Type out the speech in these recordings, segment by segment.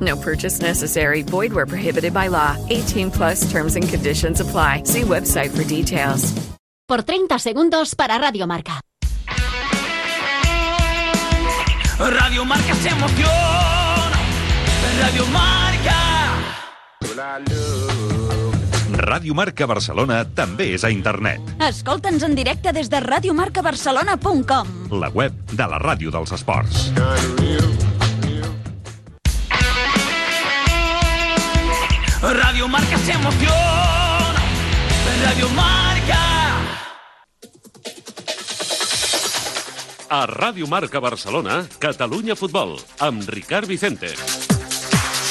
No purchase necessary. Void where prohibited by law. 18 plus terms and conditions apply. See website for details. Por 30 segundos para Radio Marca. Radio Marca se emociona. Radio Marca. Ràdio Marca Barcelona també és a internet. Escolta'ns en directe des de radiomarcabarcelona.com. La web de la ràdio dels esports. Radio Marca se emociona. Radio Marca. A Ràdio Marca Barcelona, Catalunya Futbol, amb Ricard Vicente.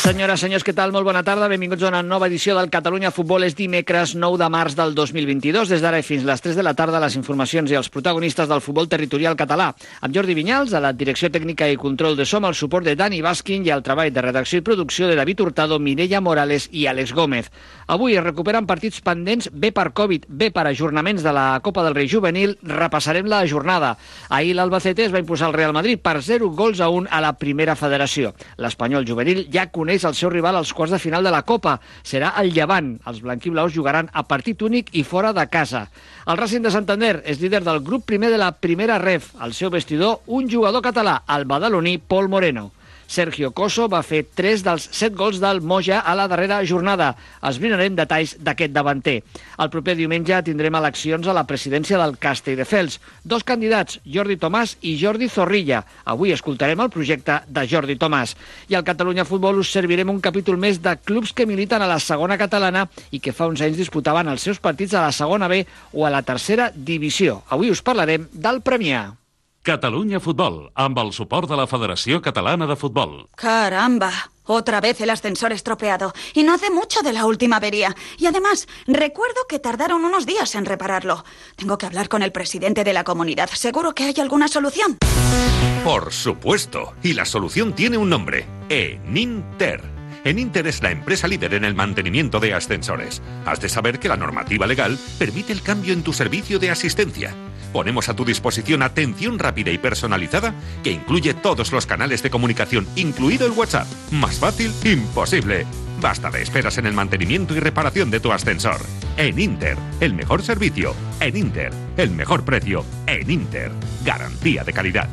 Senyores, senyors, què tal? Molt bona tarda. Benvinguts a una nova edició del Catalunya Futbol. És dimecres 9 de març del 2022. Des d'ara fins les 3 de la tarda, les informacions i els protagonistes del futbol territorial català. Amb Jordi Vinyals, a la direcció tècnica i control de som, el suport de Dani Baskin i el treball de redacció i producció de David Hurtado, Mireia Morales i Àlex Gómez. Avui es recuperen partits pendents, bé per Covid, bé per ajornaments de la Copa del Rei Juvenil. Repassarem la jornada. Ahir l'Albacete es va imposar al Real Madrid per 0 gols a 1 a la primera federació. L'Espanyol juvenil ja coneix el seu rival als quarts de final de la Copa. Serà el Llevant. Els blanquiblaus jugaran a partit únic i fora de casa. El Racing de Santander és líder del grup primer de la primera ref. Al seu vestidor, un jugador català, el badaloní Pol Moreno. Sergio Coso va fer 3 dels 7 gols del Moja a la darrera jornada. Esbrinarem detalls d'aquest davanter. El proper diumenge tindrem eleccions a la presidència del Castelldefels. Dos candidats, Jordi Tomàs i Jordi Zorrilla. Avui escoltarem el projecte de Jordi Tomàs. I al Catalunya Futbol us servirem un capítol més de clubs que militen a la segona catalana i que fa uns anys disputaven els seus partits a la segona B o a la tercera divisió. Avui us parlarem del Premià. Catalunya Futbol, amb el suport de la Federació Catalana de Futbol. Caramba, otra vez el ascensor estropeado. Y no hace mucho de la última avería. Y además, recuerdo que tardaron unos días en repararlo. Tengo que hablar con el presidente de la comunidad. ¿Seguro que hay alguna solución? Por supuesto. Y la solución tiene un nombre. Eninter. Eninter es la empresa líder en el mantenimiento de ascensores. Has de saber que la normativa legal permite el cambio en tu servicio de asistencia. Ponemos a tu disposición atención rápida y personalizada que incluye todos los canales de comunicación, incluido el WhatsApp. Más fácil, imposible. Basta de esperas en el mantenimiento y reparación de tu ascensor. En Inter, el mejor servicio. En Inter, el mejor precio. En Inter, garantía de calidad.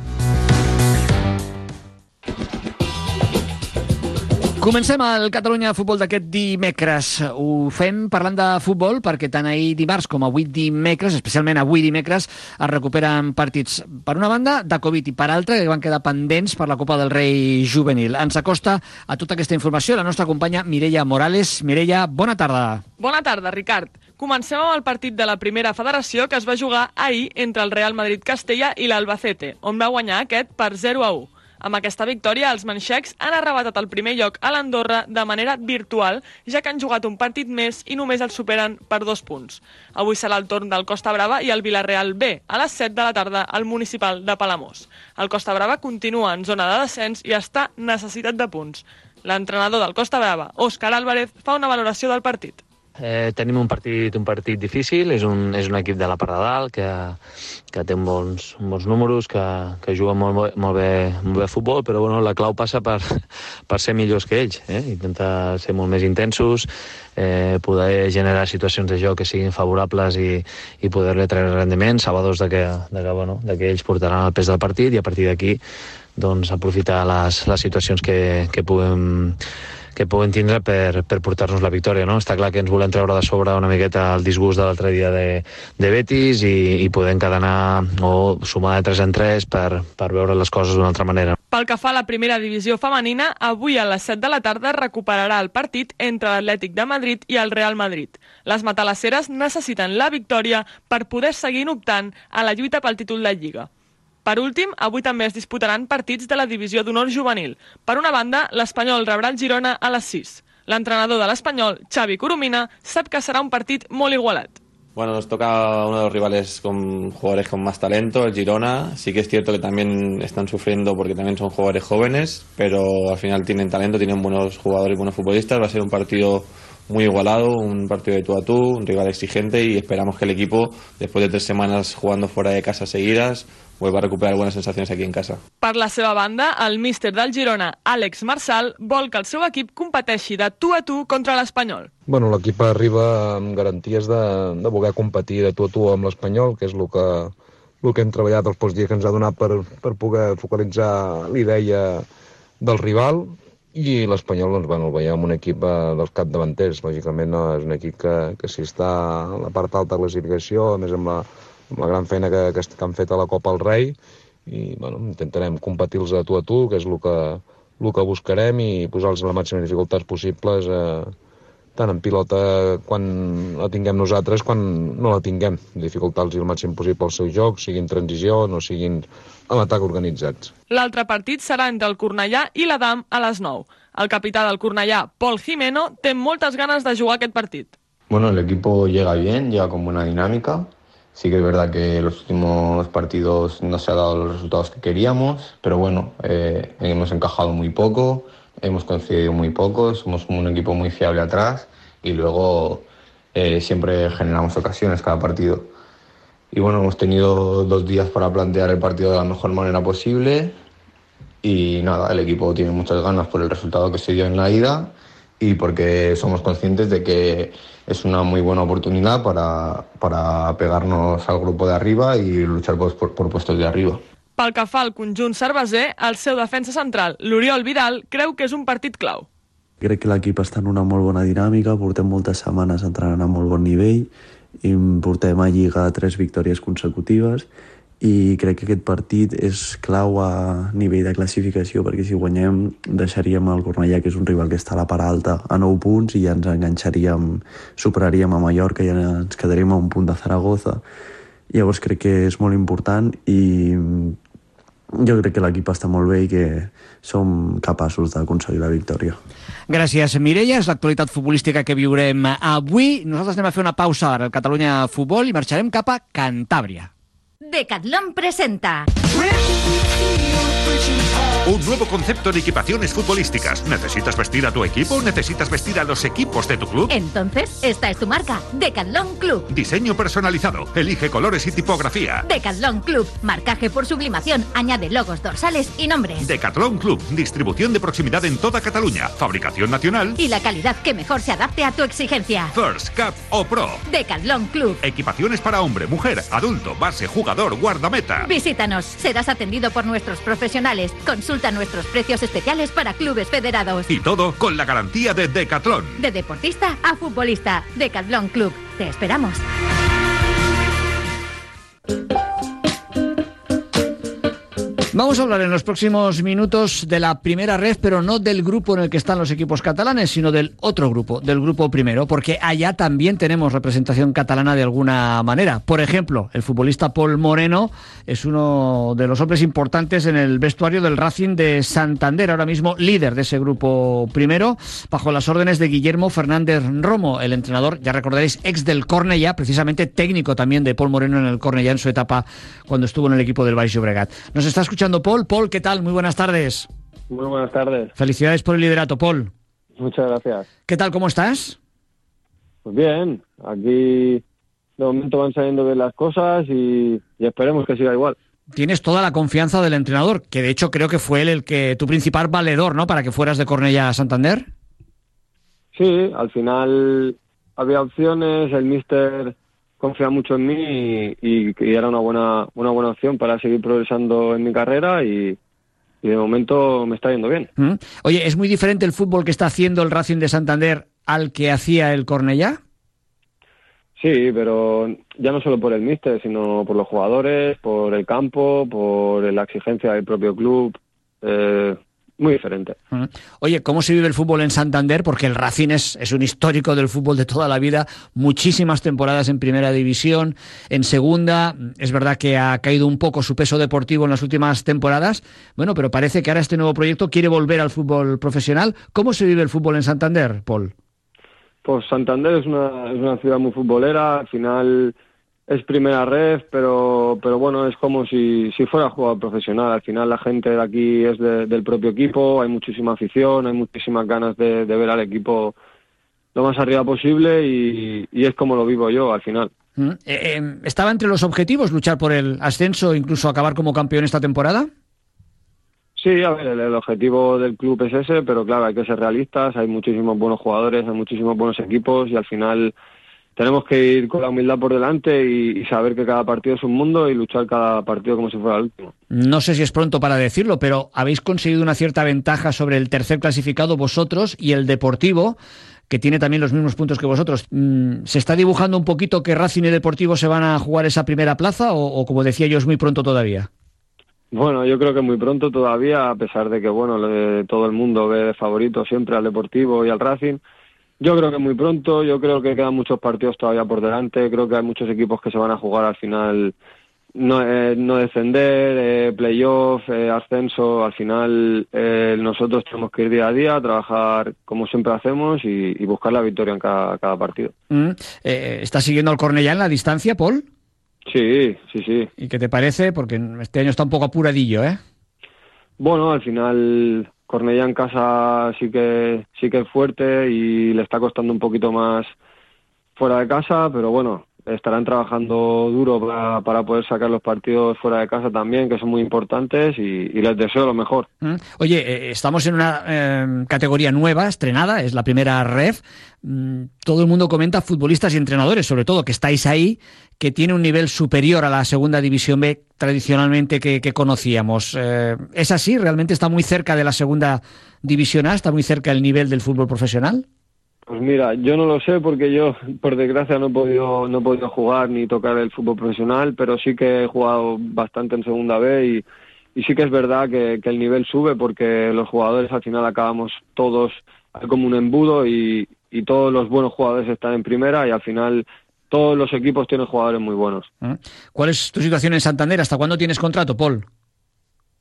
Comencem el Catalunya Futbol d'aquest dimecres. Ho fem parlant de futbol perquè tant ahir dimarts com avui dimecres, especialment avui dimecres, es recuperen partits, per una banda, de Covid i per altra, que van quedar pendents per la Copa del Rei Juvenil. Ens acosta a tota aquesta informació la nostra companya Mireia Morales. Mireia, bona tarda. Bona tarda, Ricard. Comencem amb el partit de la primera federació que es va jugar ahir entre el Real Madrid Castella i l'Albacete, on va guanyar aquest per 0 a 1. Amb aquesta victòria, els manxecs han arrebatat el primer lloc a l'Andorra de manera virtual, ja que han jugat un partit més i només el superen per dos punts. Avui serà el torn del Costa Brava i el Villarreal B, a les 7 de la tarda al municipal de Palamós. El Costa Brava continua en zona de descens i està necessitat de punts. L'entrenador del Costa Brava, Òscar Álvarez, fa una valoració del partit. Eh, tenim un partit, un partit difícil, és un, és un equip de la part de dalt que, que té bons, bons números, que, que juga molt, molt, bé, molt bé a futbol, però bueno, la clau passa per, per ser millors que ells, eh? intentar ser molt més intensos, eh, poder generar situacions de joc que siguin favorables i, i poder-li treure rendiment, sabedors de que, de, que, bueno, de que ells portaran el pes del partit i a partir d'aquí doncs, aprofitar les, les situacions que, que puguem que puguin tindre per, per portar-nos la victòria. No? Està clar que ens volem treure de sobre una miqueta el disgust de l'altre dia de, de Betis i, i podem cadenar o sumar de 3 en 3 per, per veure les coses d'una altra manera. Pel que fa a la primera divisió femenina, avui a les 7 de la tarda recuperarà el partit entre l'Atlètic de Madrid i el Real Madrid. Les matalasseres necessiten la victòria per poder seguir optant a la lluita pel títol de Lliga. Per últim, avui també es disputaran partits de la divisió d'honor juvenil. Per una banda, l'Espanyol rebrà el Girona a les 6. L'entrenador de l'Espanyol, Xavi Coromina, sap que serà un partit molt igualat. Bueno, nos toca uno de los rivales con jugadores con más talento, el Girona. Sí que es cierto que también están sufriendo porque también son jugadores jóvenes, pero al final tienen talento, tienen buenos jugadores y buenos futbolistas. Va a ser un partido muy igualado, un partido de tú a tú, un rival exigente y esperamos que el equipo, después de tres semanas jugando fuera de casa seguidas, vuelva a recuperar buenas sensaciones aquí en casa. Per la seva banda, el míster del Girona, Àlex Marsal, vol que el seu equip competeixi de tu a tu contra l'Espanyol. Bueno, l'equip arriba amb garanties de, de voler competir de tu a tu amb l'Espanyol, que és el que, el que hem treballat els pocs dies que ens ha donat per, per poder focalitzar l'idea del rival, i l'Espanyol, doncs, bueno, el veiem un equip eh, dels capdavanters. Lògicament no, és un equip que, que si està a la part alta de la classificació, a més amb la, la gran feina que, que, que han fet a la Copa al Rei, i bueno, intentarem competir-los a tu a tu, que és el que, el que buscarem, i posar-los la màxima dificultats possibles, eh, tant en pilota quan la tinguem nosaltres, quan no la tinguem. Dificultar-los el màxim possible el seu joc, siguin transició, no siguin a l'atac organitzats. L'altre partit serà entre el Cornellà i l'Adam a les 9. El capità del Cornellà, Pol Jimeno, té moltes ganes de jugar aquest partit. Bueno, el equipo llega bien, llega con buena dinámica. Sí que es verdad que los últimos partidos no se ha dado los resultados que queríamos, pero bueno, eh, hemos encajado muy poco, hemos concedido muy poco, somos un equipo muy fiable atrás y luego eh, siempre generamos ocasiones cada partido. Y bueno, hemos tenido dos días para plantear el partido de la mejor manera posible y nada, el equipo tiene muchas ganas por el resultado que se dio en la ida y porque somos conscientes de que es una muy buena oportunidad para, para pegarnos al grupo de arriba y luchar por, por, por puestos de arriba. Pel que fa al conjunt cerveser, el seu defensa central, l'Oriol Vidal, creu que és un partit clau. Crec que l'equip està en una molt bona dinàmica, portem moltes setmanes entrenant a molt bon nivell i portem a Lliga tres victòries consecutives i crec que aquest partit és clau a nivell de classificació perquè si guanyem deixaríem el Cornellà que és un rival que està a la part alta a 9 punts i ja ens enganxaríem superaríem a Mallorca i ja ens quedaríem a un punt de Zaragoza llavors crec que és molt important i jo crec que l'equip està molt bé i que som capaços d'aconseguir la victòria. Gràcies, Mireia. És l'actualitat futbolística que viurem avui. Nosaltres anem a fer una pausa ara al Catalunya Futbol i marxarem cap a Cantàbria. Decathlon presenta. Un nuevo concepto en equipaciones futbolísticas. ¿Necesitas vestir a tu equipo? ¿Necesitas vestir a los equipos de tu club? Entonces, esta es tu marca, Decathlon Club. Diseño personalizado. Elige colores y tipografía. Decathlon Club, marcaje por sublimación, añade logos dorsales y nombres. Decathlon Club, distribución de proximidad en toda Cataluña. Fabricación nacional. Y la calidad que mejor se adapte a tu exigencia. First, Cup o Pro. Decathlon Club. Equipaciones para hombre, mujer, adulto, base, jugador, guardameta. Visítanos, serás atendido por nuestros profesionales. Consulta nuestros precios especiales para clubes federados. Y todo con la garantía de Decathlon. De deportista a futbolista, Decathlon Club. Te esperamos. Vamos a hablar en los próximos minutos de la primera red, pero no del grupo en el que están los equipos catalanes, sino del otro grupo, del grupo primero, porque allá también tenemos representación catalana de alguna manera. Por ejemplo, el futbolista Paul Moreno es uno de los hombres importantes en el vestuario del Racing de Santander, ahora mismo líder de ese grupo primero, bajo las órdenes de Guillermo Fernández Romo, el entrenador, ya recordaréis, ex del Cornellá, precisamente técnico también de Paul Moreno en el Cornellá en su etapa cuando estuvo en el equipo del Baix Llobregat. Nos está escuchando Paul. Paul, ¿qué tal? Muy buenas tardes. Muy buenas tardes. Felicidades por el liderato, Paul. Muchas gracias. ¿Qué tal? ¿Cómo estás? Pues bien, aquí de momento van saliendo bien las cosas y, y esperemos que siga igual. Tienes toda la confianza del entrenador, que de hecho creo que fue él el que tu principal valedor, ¿no? Para que fueras de Cornella a Santander. Sí, al final había opciones, el míster confía mucho en mí y, era una buena una buena opción para seguir progresando en mi carrera y, y y de momento me está yendo bien. ¿Mm? Oye, ¿es muy diferente el fútbol que está haciendo el Racing de Santander al que hacía el Cornellá? Sí, pero ya no solo por el míster, sino por los jugadores, por el campo, por la exigencia del propio club. Eh, muy diferente. Oye, ¿cómo se vive el fútbol en Santander? Porque el Racing es, es, un histórico del fútbol de toda la vida, muchísimas temporadas en primera división, en segunda, es verdad que ha caído un poco su peso deportivo en las últimas temporadas, bueno, pero parece que ahora este nuevo proyecto quiere volver al fútbol profesional. ¿Cómo se vive el fútbol en Santander, Paul? Pues Santander es una, es una ciudad muy futbolera, al final es primera red, pero, pero bueno, es como si, si fuera jugador profesional. Al final la gente de aquí es de, del propio equipo, hay muchísima afición, hay muchísimas ganas de, de ver al equipo lo más arriba posible y, y, es como lo vivo yo al final. ¿Mm? Eh, eh, ¿Estaba entre los objetivos luchar por el ascenso e incluso acabar como campeón esta temporada? Sí, a ver, el, el, objetivo del club es ese, pero claro, hay que ser realistas, hay muchísimos buenos jugadores, hay muchísimos buenos equipos y al final tenemos que ir con la humildad por delante y, y, saber que cada partido es un mundo y luchar cada partido como si fuera el último. No sé si es pronto para decirlo, pero habéis conseguido una cierta ventaja sobre el tercer clasificado vosotros y el Deportivo, que tiene también los mismos puntos que vosotros. ¿Se está dibujando un poquito que Racing y Deportivo se van a jugar esa primera plaza o, o como decía yo, es muy pronto todavía? Bueno, yo creo que muy pronto todavía, a pesar de que bueno, todo el mundo ve favorito siempre al Deportivo y al Racing. Yo creo que muy pronto, yo creo que quedan muchos partidos todavía por delante, creo que hay muchos equipos que se van a jugar al final no, eh, no descender, eh, playoff, eh, ascenso, al final eh, nosotros tenemos que ir día a día, trabajar como siempre hacemos y, y buscar la victoria en cada, cada partido. Mm, ¿Estás siguiendo al Cornellá en la distancia, Paul? Sí, sí, sí. ¿Y qué te parece? Porque este año está un poco apuradillo, ¿eh? Bueno, al final Cornellá en casa sí que sí que es fuerte y le está costando un poquito más fuera de casa, pero bueno, estarán trabajando duro para, para poder sacar los partidos fuera de casa también, que son muy importantes y, les deseo lo mejor. Mm. Oye, eh, estamos en una eh, categoría nueva, estrenada, es la primera ref. Mm, todo el mundo comenta, futbolistas y entrenadores, sobre todo, que estáis ahí, que tiene un nivel superior a la segunda división B tradicionalmente que, conocíamos. Eh, ¿Es así? ¿Realmente está muy cerca de la segunda división A? ¿Está muy cerca del nivel del fútbol profesional? Pues mira, yo no lo sé porque yo, por desgracia, no he podido, no he podido jugar ni tocar el fútbol profesional, pero sí que he jugado bastante en segunda B y, y sí que es verdad que, que, el nivel sube porque los jugadores al final acabamos todos como un embudo y, y todos los buenos jugadores están en primera y al final todos los equipos tienen jugadores muy buenos. ¿Cuál es tu situación en Santander? ¿Hasta cuándo tienes contrato, Paul?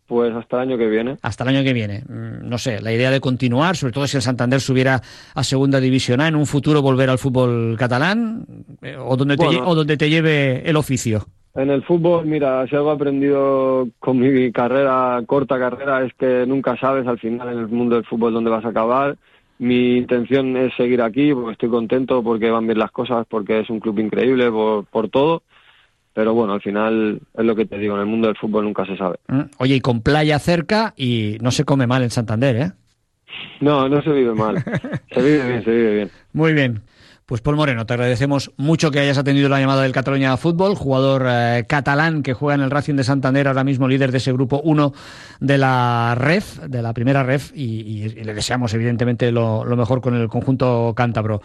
Pues hasta el año que viene. Hasta el año que viene. Mm, no sé, la idea de continuar, sobre todo si el Santander subiera a Segunda División A, en un futuro volver al fútbol catalán eh, o, donde te, o donde te lleve el oficio. En el fútbol, mira, si algo he aprendido con mi carrera, corta carrera, es que nunca sabes al final en el mundo del fútbol dónde vas a acabar. Mi intención es seguir aquí porque estoy contento, porque van bien las cosas, porque es un club increíble, por, por todo pero bueno, al final es lo que te digo, en el mundo del fútbol nunca se sabe. Oye, y con playa cerca y no se come mal en Santander, ¿eh? No, no se vive mal. se vive bien, se vive bien. Muy bien. Pues Paul Moreno, te agradecemos mucho que hayas atendido la llamada del Cataluña Fútbol, jugador eh, catalán que juega en el Racing de Santander, ahora mismo líder de ese grupo 1 de la REF, de la primera REF, y, y, y le deseamos evidentemente lo, lo mejor con el conjunto cántabro.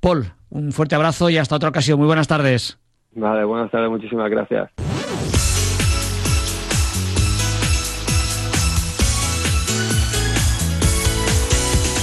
Paul, un fuerte abrazo y hasta otra ocasión. Muy buenas tardes. Vale, buenas tardes, muchísimas gracias.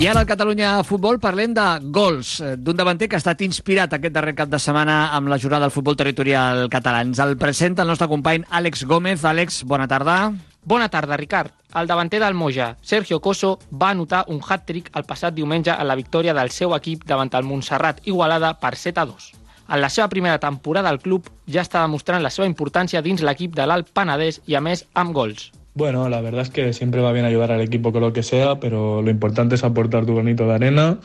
I ara al Catalunya Futbol parlem de gols d'un davanter que ha estat inspirat aquest darrer cap de setmana amb la jornada del futbol territorial català. Ens el presenta el nostre company Àlex Gómez. Àlex, bona tarda. Bona tarda, Ricard. El davanter del Moja, Sergio Coso, va anotar un hat-trick el passat diumenge en la victòria del seu equip davant el Montserrat Igualada per 7 a 2. En la seva primera temporada al club ja està demostrant la seva importància dins l'equip de l'Alt Penedès i, a més, amb gols. Bueno, la verdad es que siempre va bien ayudar al equipo con lo que sea, pero lo importante es aportar tu granito de arena.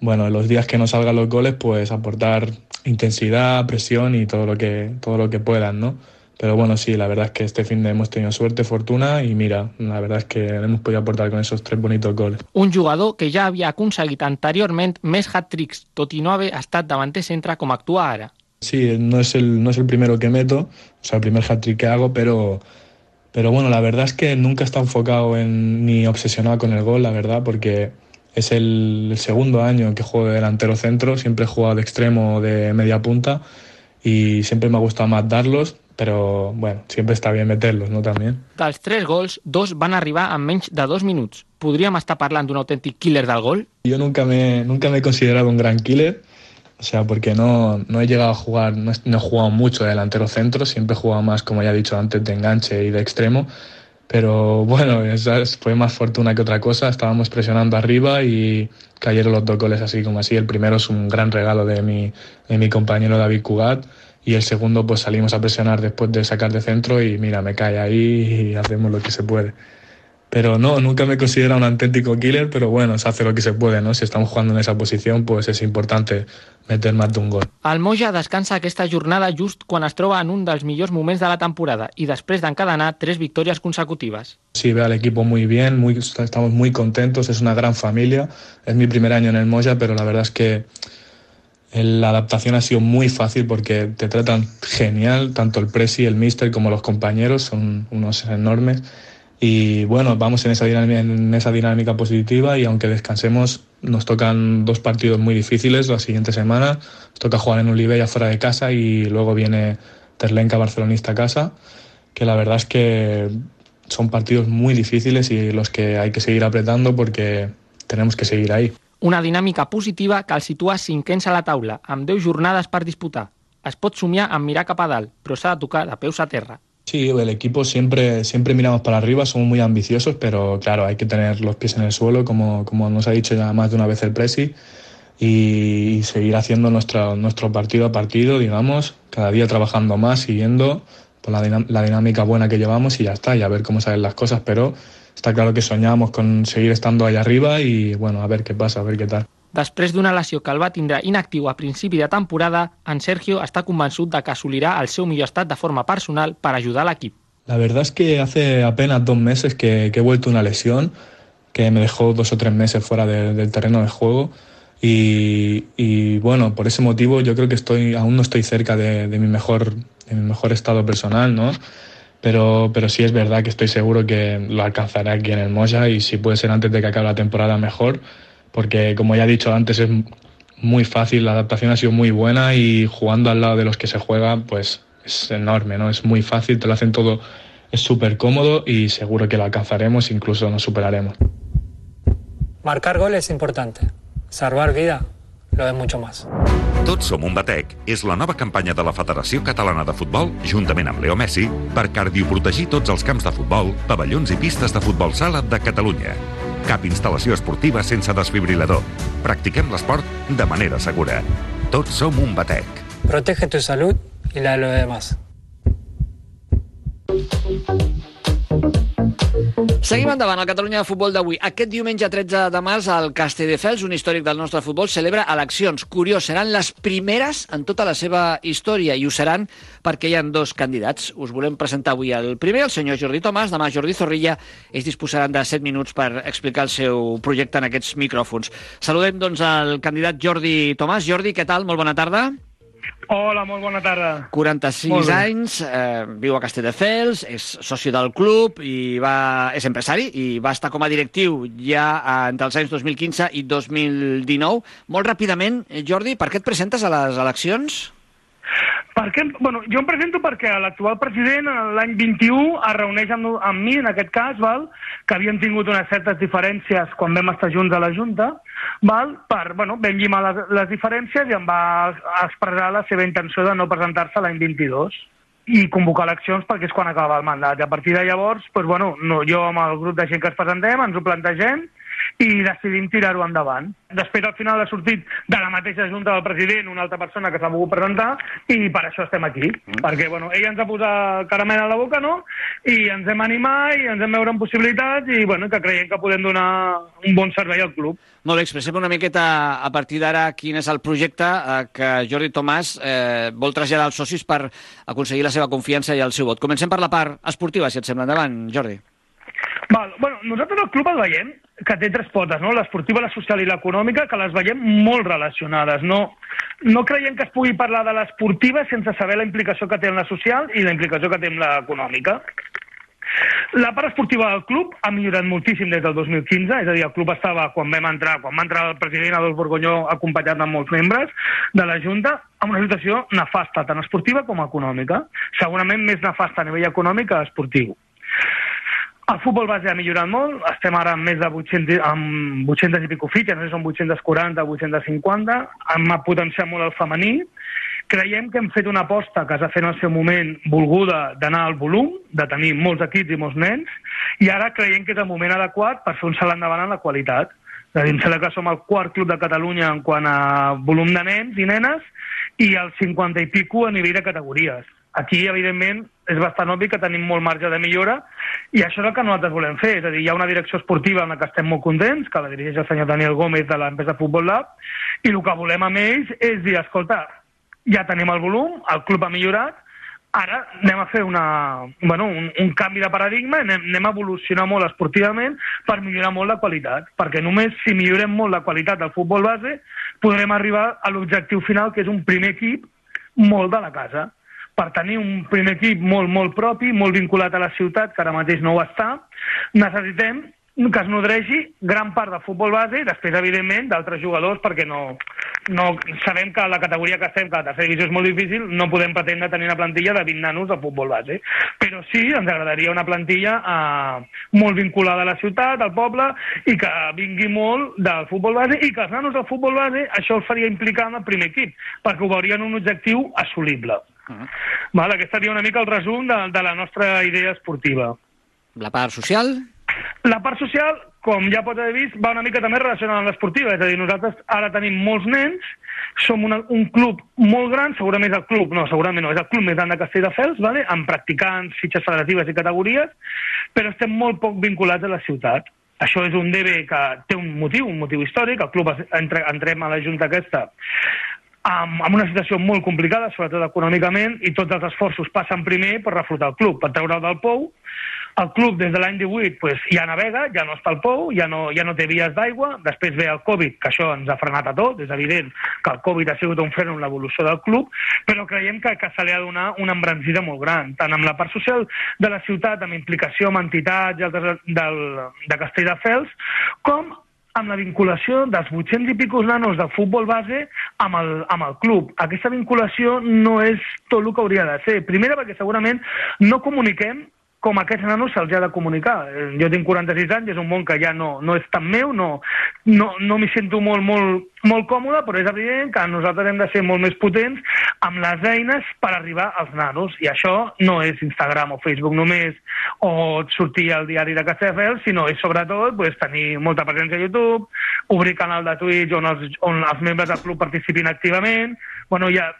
Bueno, en los días que no salgan los goles, pues aportar intensidad, presión y todo lo que, todo lo que puedan, ¿no? Pero bueno, sí, la verdad es que este fin de hemos tenido suerte, fortuna y mira, la verdad es que hemos podido aportar con esos tres bonitos goles. Un jugador que ja havia aconseguit anteriorment més hat-tricks, tot i no haver estat davanter centre com actua ara. Sí, no es el, no es el primero que meto, o sea, el primer hat-trick que hago, pero, pero bueno, la verdad es que nunca estado enfocado en, ni obsesionado con el gol, la verdad, porque es el, el segundo año que juego de delantero centro, siempre he jugado de extremo o de media punta y siempre me ha gustado más darlos, pero bueno, siempre está bien meterlos, ¿no? También. Dels tres gols, dos van arribar en menys de dos minuts. Podríem estar parlant d'un autèntic killer del gol? Yo nunca me, nunca me he considerado un gran killer, o sea, porque no, no he llegado a jugar, no he, no he jugado mucho de delantero centro, siempre he jugado más, como ya he dicho antes, de enganche y de extremo. Pero bueno, esa es- fue más fortuna que otra cosa. Estábamos presionando arriba y cayeron los dos goles así como así. El primero es un gran regalo de mi, de mi compañero David Cugat y el segundo pues salimos a presionar después de sacar de centro y mira, me cae ahí y hacemos lo que se puede. Pero no, nunca me considero un auténtico killer, pero bueno, se hace lo que se puede, ¿no? Si estamos jugando en esa posición, pues es importante meter más de un gol. El Moja descansa aquesta jornada just quan es troba en un dels millors moments de la temporada i després d'encadenar tres victòries consecutives. Sí, ve al equipo muy bien, muy, estamos muy contentos, es una gran familia. Es mi primer año en el Moya, pero la verdad es que la adaptación ha sido muy fácil porque te tratan genial, tanto el presi, el mister como los compañeros, son unos enormes. Y bueno, vamos en esa dinámica, en esa dinámica positiva y aunque descansemos, nos tocan dos partidos muy difíciles la siguiente semana. Nos toca jugar en Olivella fuera de casa y luego viene Terlenca Barcelonista a casa, que la verdad es que son partidos muy difíciles y los que hay que seguir apretando porque tenemos que seguir ahí. Una dinàmica positiva que el situa cinquens a la taula, amb 10 jornades per disputar. Es pot somiar amb mirar cap a dalt, però s'ha de tocar de peus a terra. Sí, el equipo siempre, siempre miramos para arriba, somos muy ambiciosos, pero claro, hay que tener los pies en el suelo, como, como nos ha dicho ya más de una vez el Presi, y, seguir haciendo nuestro, nuestro partido a partido, digamos, cada día trabajando más, siguiendo por la, la dinámica buena que llevamos y ya está, y a ver cómo salen las cosas, pero está claro que soñamos con seguir estando ahí arriba y bueno, a ver qué pasa, a ver qué tal. Després d'una lesió que el va tindre inactiu a principi de temporada, en Sergio està convençut de que assolirà el seu millor estat de forma personal per ajudar l'equip. La verdad es que hace apenas dos meses que, que he vuelto una lesión que me dejó dos o tres meses fuera de- del terreno de juego y, y, bueno, por ese motivo yo creo que estoy aún no estoy cerca de, de mi mejor de mi mejor estado personal, ¿no? Pero, pero sí es verdad que estoy seguro que lo alcanzaré aquí en el Moya y si puede ser antes de que acabe la temporada mejor, porque como ya he dicho antes es muy fácil, la adaptación ha sido muy buena y jugando al lado de los que se juega pues es enorme, ¿no? Es muy fácil, te lo hacen todo, es súper cómodo y seguro que lo alcanzaremos, incluso nos superaremos. Marcar gol es importante. Salvar vida lo es mucho más. Tots som un batec és la nova campanya de la Federació Catalana de Futbol, juntament amb Leo Messi, per cardioprotegir tots els camps de futbol, pavellons i pistes de futbol sala de Catalunya. Cap instal·lació esportiva sense desfibrilador. Practiquem l'esport de manera segura. Tots som un batec. Protege tu salud y la de los demás. Seguim endavant al Catalunya de Futbol d'avui. Aquest diumenge 13 de març, el Castelldefels, un històric del nostre futbol, celebra eleccions. Curiós, seran les primeres en tota la seva història i ho seran perquè hi ha dos candidats. Us volem presentar avui el primer, el senyor Jordi Tomàs. Demà Jordi Zorrilla. Ells disposaran de 7 minuts per explicar el seu projecte en aquests micròfons. Saludem, doncs, el candidat Jordi Tomàs. Jordi, què tal? Molt bona tarda. Hola, molt bona tarda. 46 Molt bé. anys, eh, viu a Castelldefels, és soci del club i va, és empresari i va estar com a directiu ja entre els anys 2015 i 2019. Molt ràpidament, eh, Jordi, per què et presentes a les eleccions? Perquè, bueno, jo em presento perquè l'actual president l'any 21 es reuneix amb, amb mi, en aquest cas, val, que havíem tingut unes certes diferències quan vam estar junts a la Junta, val, per, bueno, vam llimar les, les diferències i em va expressar la seva intenció de no presentar-se l'any 22 i convocar eleccions perquè és quan acaba el mandat. I a partir de llavors, doncs, bueno, no, jo amb el grup de gent que ens presentem ens ho plantegem i decidim tirar-ho endavant. Després, al final, ha sortit de la mateixa junta del president una altra persona que s'ha volgut presentar i per això estem aquí. Mm. Perquè, bueno, ell ens ha posat caramel a la boca, no? I ens hem animat i ens hem veure en possibilitats i, bueno, que creiem que podem donar un bon servei al club. Molt bé, expressem una miqueta a partir d'ara quin és el projecte eh, que Jordi Tomàs eh, vol traslladar als socis per aconseguir la seva confiança i el seu vot. Comencem per la part esportiva, si et sembla. Endavant, Jordi. Val. Bueno, nosaltres al club el veiem que té tres potes, no? l'esportiva, la social i l'econòmica, que les veiem molt relacionades. No, no creiem que es pugui parlar de l'esportiva sense saber la implicació que té en la social i la implicació que té en l'econòmica. La part esportiva del club ha millorat moltíssim des del 2015, és a dir, el club estava, quan vam entrar, quan va entrar el president Adolf Borgonyó acompanyat amb molts membres de la Junta, amb una situació nefasta, tant esportiva com econòmica. Segurament més nefasta a nivell econòmic que esportiu. El futbol base ha millorat molt, estem ara amb més de 800, amb 800 i pico fitxes, no sé són 840, 850, hem potenciat molt el femení, creiem que hem fet una aposta que es va fer en el seu moment volguda d'anar al volum, de tenir molts equips i molts nens, i ara creiem que és el moment adequat per fer un salt endavant en la qualitat. És a dir, em sembla que som el quart club de Catalunya en quant a volum de nens i nenes i el 50 i pico a nivell de categories. Aquí, evidentment, és bastant obvi que tenim molt marge de millora i això és el que nosaltres volem fer. És a dir, hi ha una direcció esportiva en la que estem molt contents, que la dirigeix el senyor Daniel Gómez de l'empresa Futbol Lab, i el que volem amb ells és dir, escolta, ja tenim el volum, el club ha millorat, ara anem a fer una, bueno, un, un canvi de paradigma, anem, anem a evolucionar molt esportivament per millorar molt la qualitat, perquè només si millorem molt la qualitat del futbol base podrem arribar a l'objectiu final, que és un primer equip molt de la casa per tenir un primer equip molt, molt propi, molt vinculat a la ciutat, que ara mateix no ho està, necessitem que es nodreixi gran part del futbol base i després, evidentment, d'altres jugadors, perquè no, no sabem que la categoria que estem, que la tercera divisió és molt difícil, no podem pretendre tenir una plantilla de 20 nanos de futbol base. Però sí, ens agradaria una plantilla eh, molt vinculada a la ciutat, al poble, i que vingui molt del futbol base, i que els nanos del futbol base això els faria implicar en el primer equip, perquè ho veurien un objectiu assolible. Val, aquest seria una mica el resum de, de la nostra idea esportiva. La part social? La part social, com ja pots haver vist, va una mica també relacionada amb l'esportiva. És a dir, nosaltres ara tenim molts nens, som una, un club molt gran, segurament és el club, no, segurament no, és el club més gran de Castelldefels, vale? amb practicants, fitxes federatives i categories, però estem molt poc vinculats a la ciutat. Això és un DB que té un motiu, un motiu històric, el club entre, entrem a la Junta aquesta amb, amb una situació molt complicada, sobretot econòmicament, i tots els esforços passen primer per reflotar el club, per treure'l del pou. El club, des de l'any 18, pues, ja navega, ja no està al pou, ja no, ja no té vies d'aigua, després ve el Covid, que això ens ha frenat a tot, és evident que el Covid ha sigut un fren en l'evolució del club, però creiem que, que se li ha de donar una embranzida molt gran, tant amb la part social de la ciutat, amb implicació amb entitats i altres del, de Castelldefels, com amb la vinculació dels 800 i picos nanos del futbol base amb el, amb el club. Aquesta vinculació no és tot el que hauria de ser. Primera, perquè segurament no comuniquem com aquests nanos se'ls ha de comunicar. Jo tinc 46 anys, és un món que ja no, no és tan meu, no, no, no m'hi sento molt, molt, molt còmode, però és evident que nosaltres hem de ser molt més potents amb les eines per arribar als nanos. I això no és Instagram o Facebook només, o sortir al diari de Castelldefels, sinó és sobretot pues, tenir molta presència a YouTube, obrir canal de Twitch on els, on els membres del club participin activament. Bueno, hi ha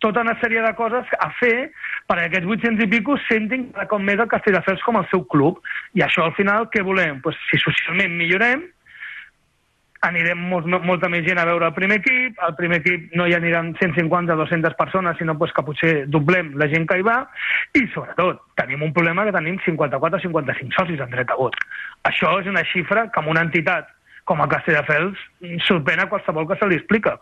tota una sèrie de coses a fer perquè aquests 800 i pico sentin cada cop més el Castelldefels com el seu club. I això, al final, què volem? Pues, si socialment millorem, anirem molt, molta més gent a veure el primer equip, al primer equip no hi aniran 150 o 200 persones, sinó pues, que potser doblem la gent que hi va, i sobretot tenim un problema que tenim 54 o 55 socis en dret a vot. Això és una xifra que amb una entitat com a Castelldefels sorprèn a qualsevol que se li explica.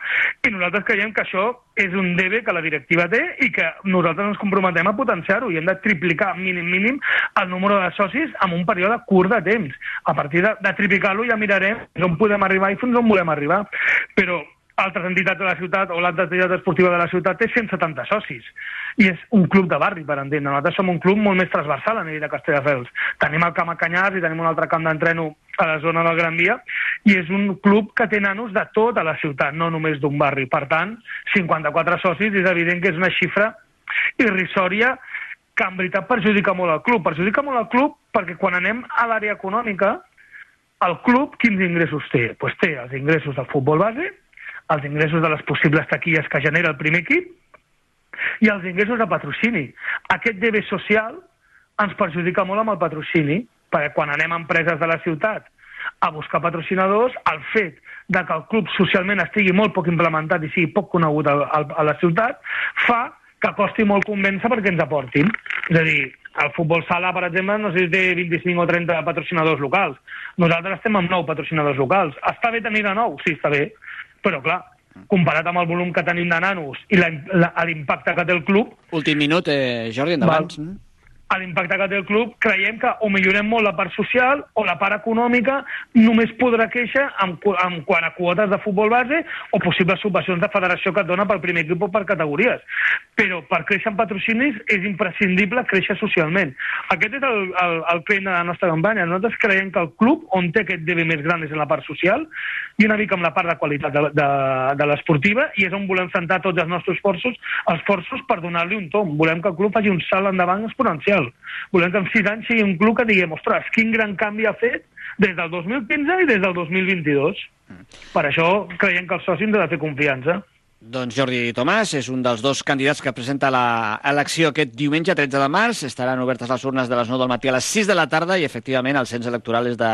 I nosaltres creiem que això és un debe que la directiva té i que nosaltres ens comprometem a potenciar-ho i hem de triplicar mínim mínim el número de socis en un període curt de temps. A partir de, de triplicar-lo ja mirarem on podem arribar i fins on volem arribar. Però altres entitats de la ciutat o l'altra entitat esportiva de la ciutat té 170 socis i és un club de barri, per entendre. Nosaltres som un club molt més transversal a nivell de Castelldefels. Tenim el camp a Canyars i tenim un altre camp d'entreno a la zona del Gran Via i és un club que té nanos de tota la ciutat, no només d'un barri. Per tant, 54 socis és evident que és una xifra irrisòria que en veritat perjudica molt el club. Perjudica molt el club perquè quan anem a l'àrea econòmica el club quins ingressos té? Pues té els ingressos del futbol base, els ingressos de les possibles taquilles que genera el primer equip i els ingressos de patrocini. Aquest debe social ens perjudica molt amb el patrocini, perquè quan anem a empreses de la ciutat a buscar patrocinadors, el fet de que el club socialment estigui molt poc implementat i sigui poc conegut a, la ciutat, fa que costi molt convèncer perquè ens aportin. És a dir, el futbol sala, per exemple, no sé si té 25 o 30 patrocinadors locals. Nosaltres estem amb 9 patrocinadors locals. Està bé tenir de 9? Sí, està bé. Però, clar, comparat amb el volum que tenim de nanos i l'impacte que té el club... Últim minut, eh, Jordi, endavant. Val a l'impacte que té el club, creiem que o millorem molt la part social o la part econòmica només podrà créixer amb, amb quant a quotes de futbol base o possibles subvencions de federació que et dona pel primer equip o per categories. Però per créixer en patrocinis és imprescindible créixer socialment. Aquest és el, el, el claim de la nostra campanya. Nosaltres creiem que el club, on té aquest debe més gran és en la part social i una mica amb la part de qualitat de, de, de l'esportiva i és on volem centrar tots els nostres esforços, esforços per donar-li un tom. Volem que el club faci un salt endavant exponencial social. Volem que en sis anys sigui un club que diguem, ostres, quin gran canvi ha fet des del 2015 i des del 2022. Mm. Per això creiem que els socis han de fer confiança. Doncs Jordi Tomàs és un dels dos candidats que presenta l'elecció aquest diumenge 13 de març. Estaran obertes les urnes de les 9 del matí a les 6 de la tarda i, efectivament, el cens electoral és de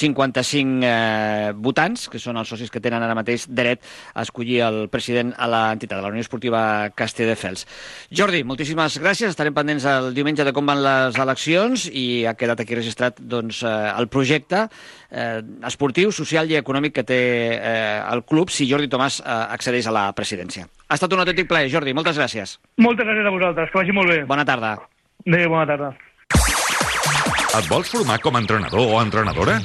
55 eh, votants, que són els socis que tenen ara mateix dret a escollir el president a l'entitat, de la Unió Esportiva Castelldefels. Jordi, moltíssimes gràcies. Estarem pendents el diumenge de com van les eleccions i ha quedat aquí registrat doncs, eh, el projecte eh, esportiu, social i econòmic que té eh, el club si Jordi Tomàs eh, accedeix a la presidència presidència. Ha estat un autèntic plaer, Jordi. Moltes gràcies. Moltes gràcies a vosaltres. Que vagi molt bé. Bona tarda. Adéu, bona tarda. Et vols formar com a entrenador o entrenadora?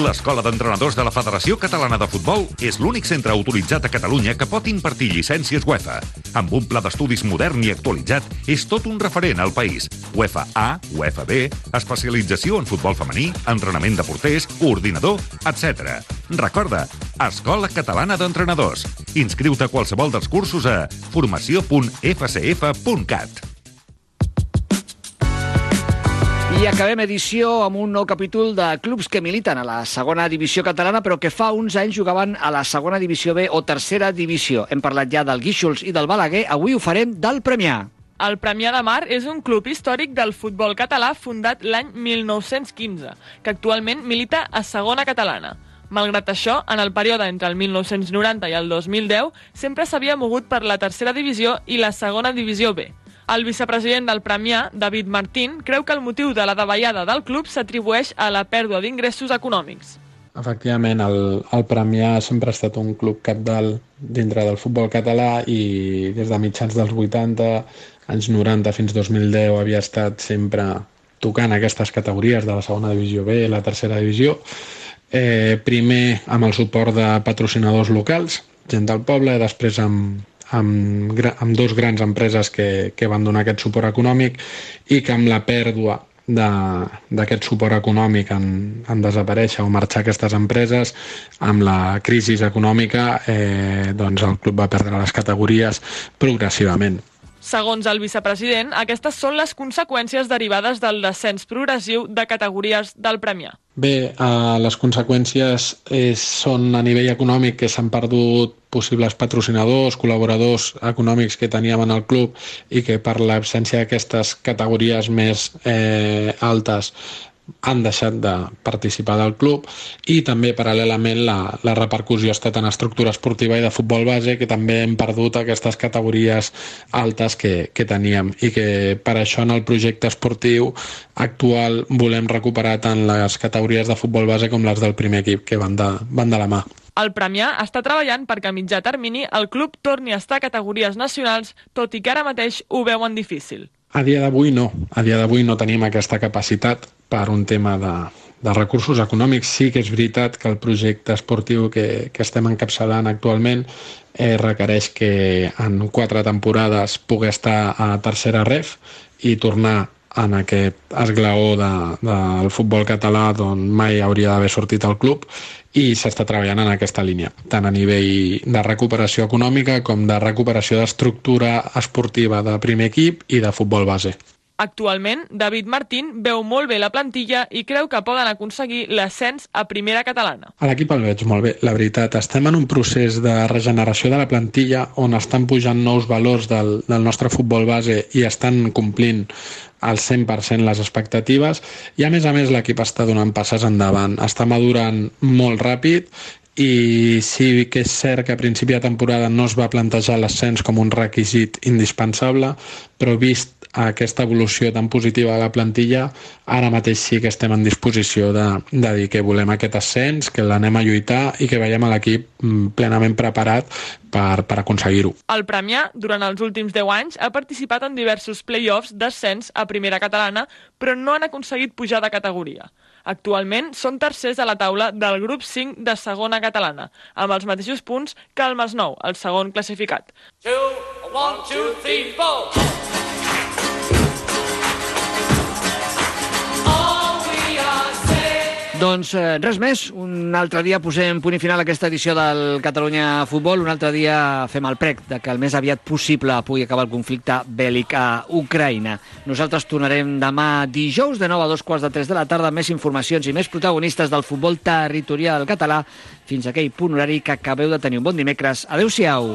L'Escola d'Entrenadors de la Federació Catalana de Futbol és l'únic centre autoritzat a Catalunya que pot impartir llicències UEFA. Amb un pla d'estudis modern i actualitzat, és tot un referent al país. UEFA A, UEFA B, especialització en futbol femení, entrenament de porters, coordinador, etc. Recorda, Escola Catalana d'Entrenadors. Inscriu-te a qualsevol dels cursos a formació.fcf.cat. I acabem edició amb un nou capítol de clubs que militen a la segona divisió catalana, però que fa uns anys jugaven a la segona divisió B o tercera divisió. Hem parlat ja del Guíxols i del Balaguer, avui ho farem del Premià. El Premià de Mar és un club històric del futbol català fundat l'any 1915, que actualment milita a segona catalana. Malgrat això, en el període entre el 1990 i el 2010, sempre s'havia mogut per la tercera divisió i la segona divisió B. El vicepresident del Premià, David Martín, creu que el motiu de la davallada del club s'atribueix a la pèrdua d'ingressos econòmics. Efectivament, el, el Premià sempre ha estat un club capdalt dintre del futbol català i des de mitjans dels 80, anys 90 fins 2010 havia estat sempre tocant aquestes categories de la segona divisió B la tercera divisió. Eh, primer amb el suport de patrocinadors locals, gent del poble, després amb, amb, amb dos grans empreses que, que van donar aquest suport econòmic i que amb la pèrdua d'aquest suport econòmic en, en desaparèixer o marxar aquestes empreses, amb la crisi econòmica eh, doncs el club va perdre les categories progressivament. Segons el vicepresident, aquestes són les conseqüències derivades del descens progressiu de categories del Premià. Bé, eh, les conseqüències és, són a nivell econòmic que s'han perdut possibles patrocinadors, col·laboradors econòmics que teníem en el club i que per l'absència d'aquestes categories més eh, altes han deixat de participar del club i també paral·lelament la, la repercussió ha estat en estructura esportiva i de futbol base que també hem perdut aquestes categories altes que, que teníem i que per això en el projecte esportiu actual volem recuperar tant les categories de futbol base com les del primer equip que van de, van de la mà. El Premià està treballant perquè a mitjà termini el club torni a estar a categories nacionals, tot i que ara mateix ho veuen difícil. A dia d'avui no. A dia d'avui no tenim aquesta capacitat per un tema de, de recursos econòmics. Sí que és veritat que el projecte esportiu que, que estem encapçalant actualment eh, requereix que en quatre temporades pugui estar a tercera ref i tornar en aquest esglaó de, del futbol català d'on mai hauria d'haver sortit el club i s'està treballant en aquesta línia, tant a nivell de recuperació econòmica com de recuperació d'estructura esportiva de primer equip i de futbol base. Actualment, David Martín veu molt bé la plantilla i creu que poden aconseguir l'ascens a primera catalana. A l'equip el veig molt bé, la veritat. Estem en un procés de regeneració de la plantilla on estan pujant nous valors del, del nostre futbol base i estan complint al 100% les expectatives i a més a més l'equip està donant passes endavant, està madurant molt ràpid i sí que és cert que a principi de temporada no es va plantejar l'ascens com un requisit indispensable, però vist aquesta evolució tan positiva de la plantilla, ara mateix sí que estem en disposició de, de dir que volem aquest ascens, que l'anem a lluitar i que veiem l'equip mm, plenament preparat per, per aconseguir-ho. El Premià, durant els últims 10 anys, ha participat en diversos play-offs d'ascens a primera catalana, però no han aconseguit pujar de categoria. Actualment són tercers a la taula del grup 5 de segona catalana, amb els mateixos punts que el Masnou, el segon classificat. Two, one, two, three, four. Doncs eh, res més, un altre dia posem punt i final a aquesta edició del Catalunya Futbol, un altre dia fem el prec de que el més aviat possible pugui acabar el conflicte bèl·lic a Ucraïna. Nosaltres tornarem demà dijous de 9 a dos quarts de 3 de la tarda, més informacions i més protagonistes del futbol territorial català fins a aquell punt horari que acabeu de tenir un bon dimecres. Adéu-siau.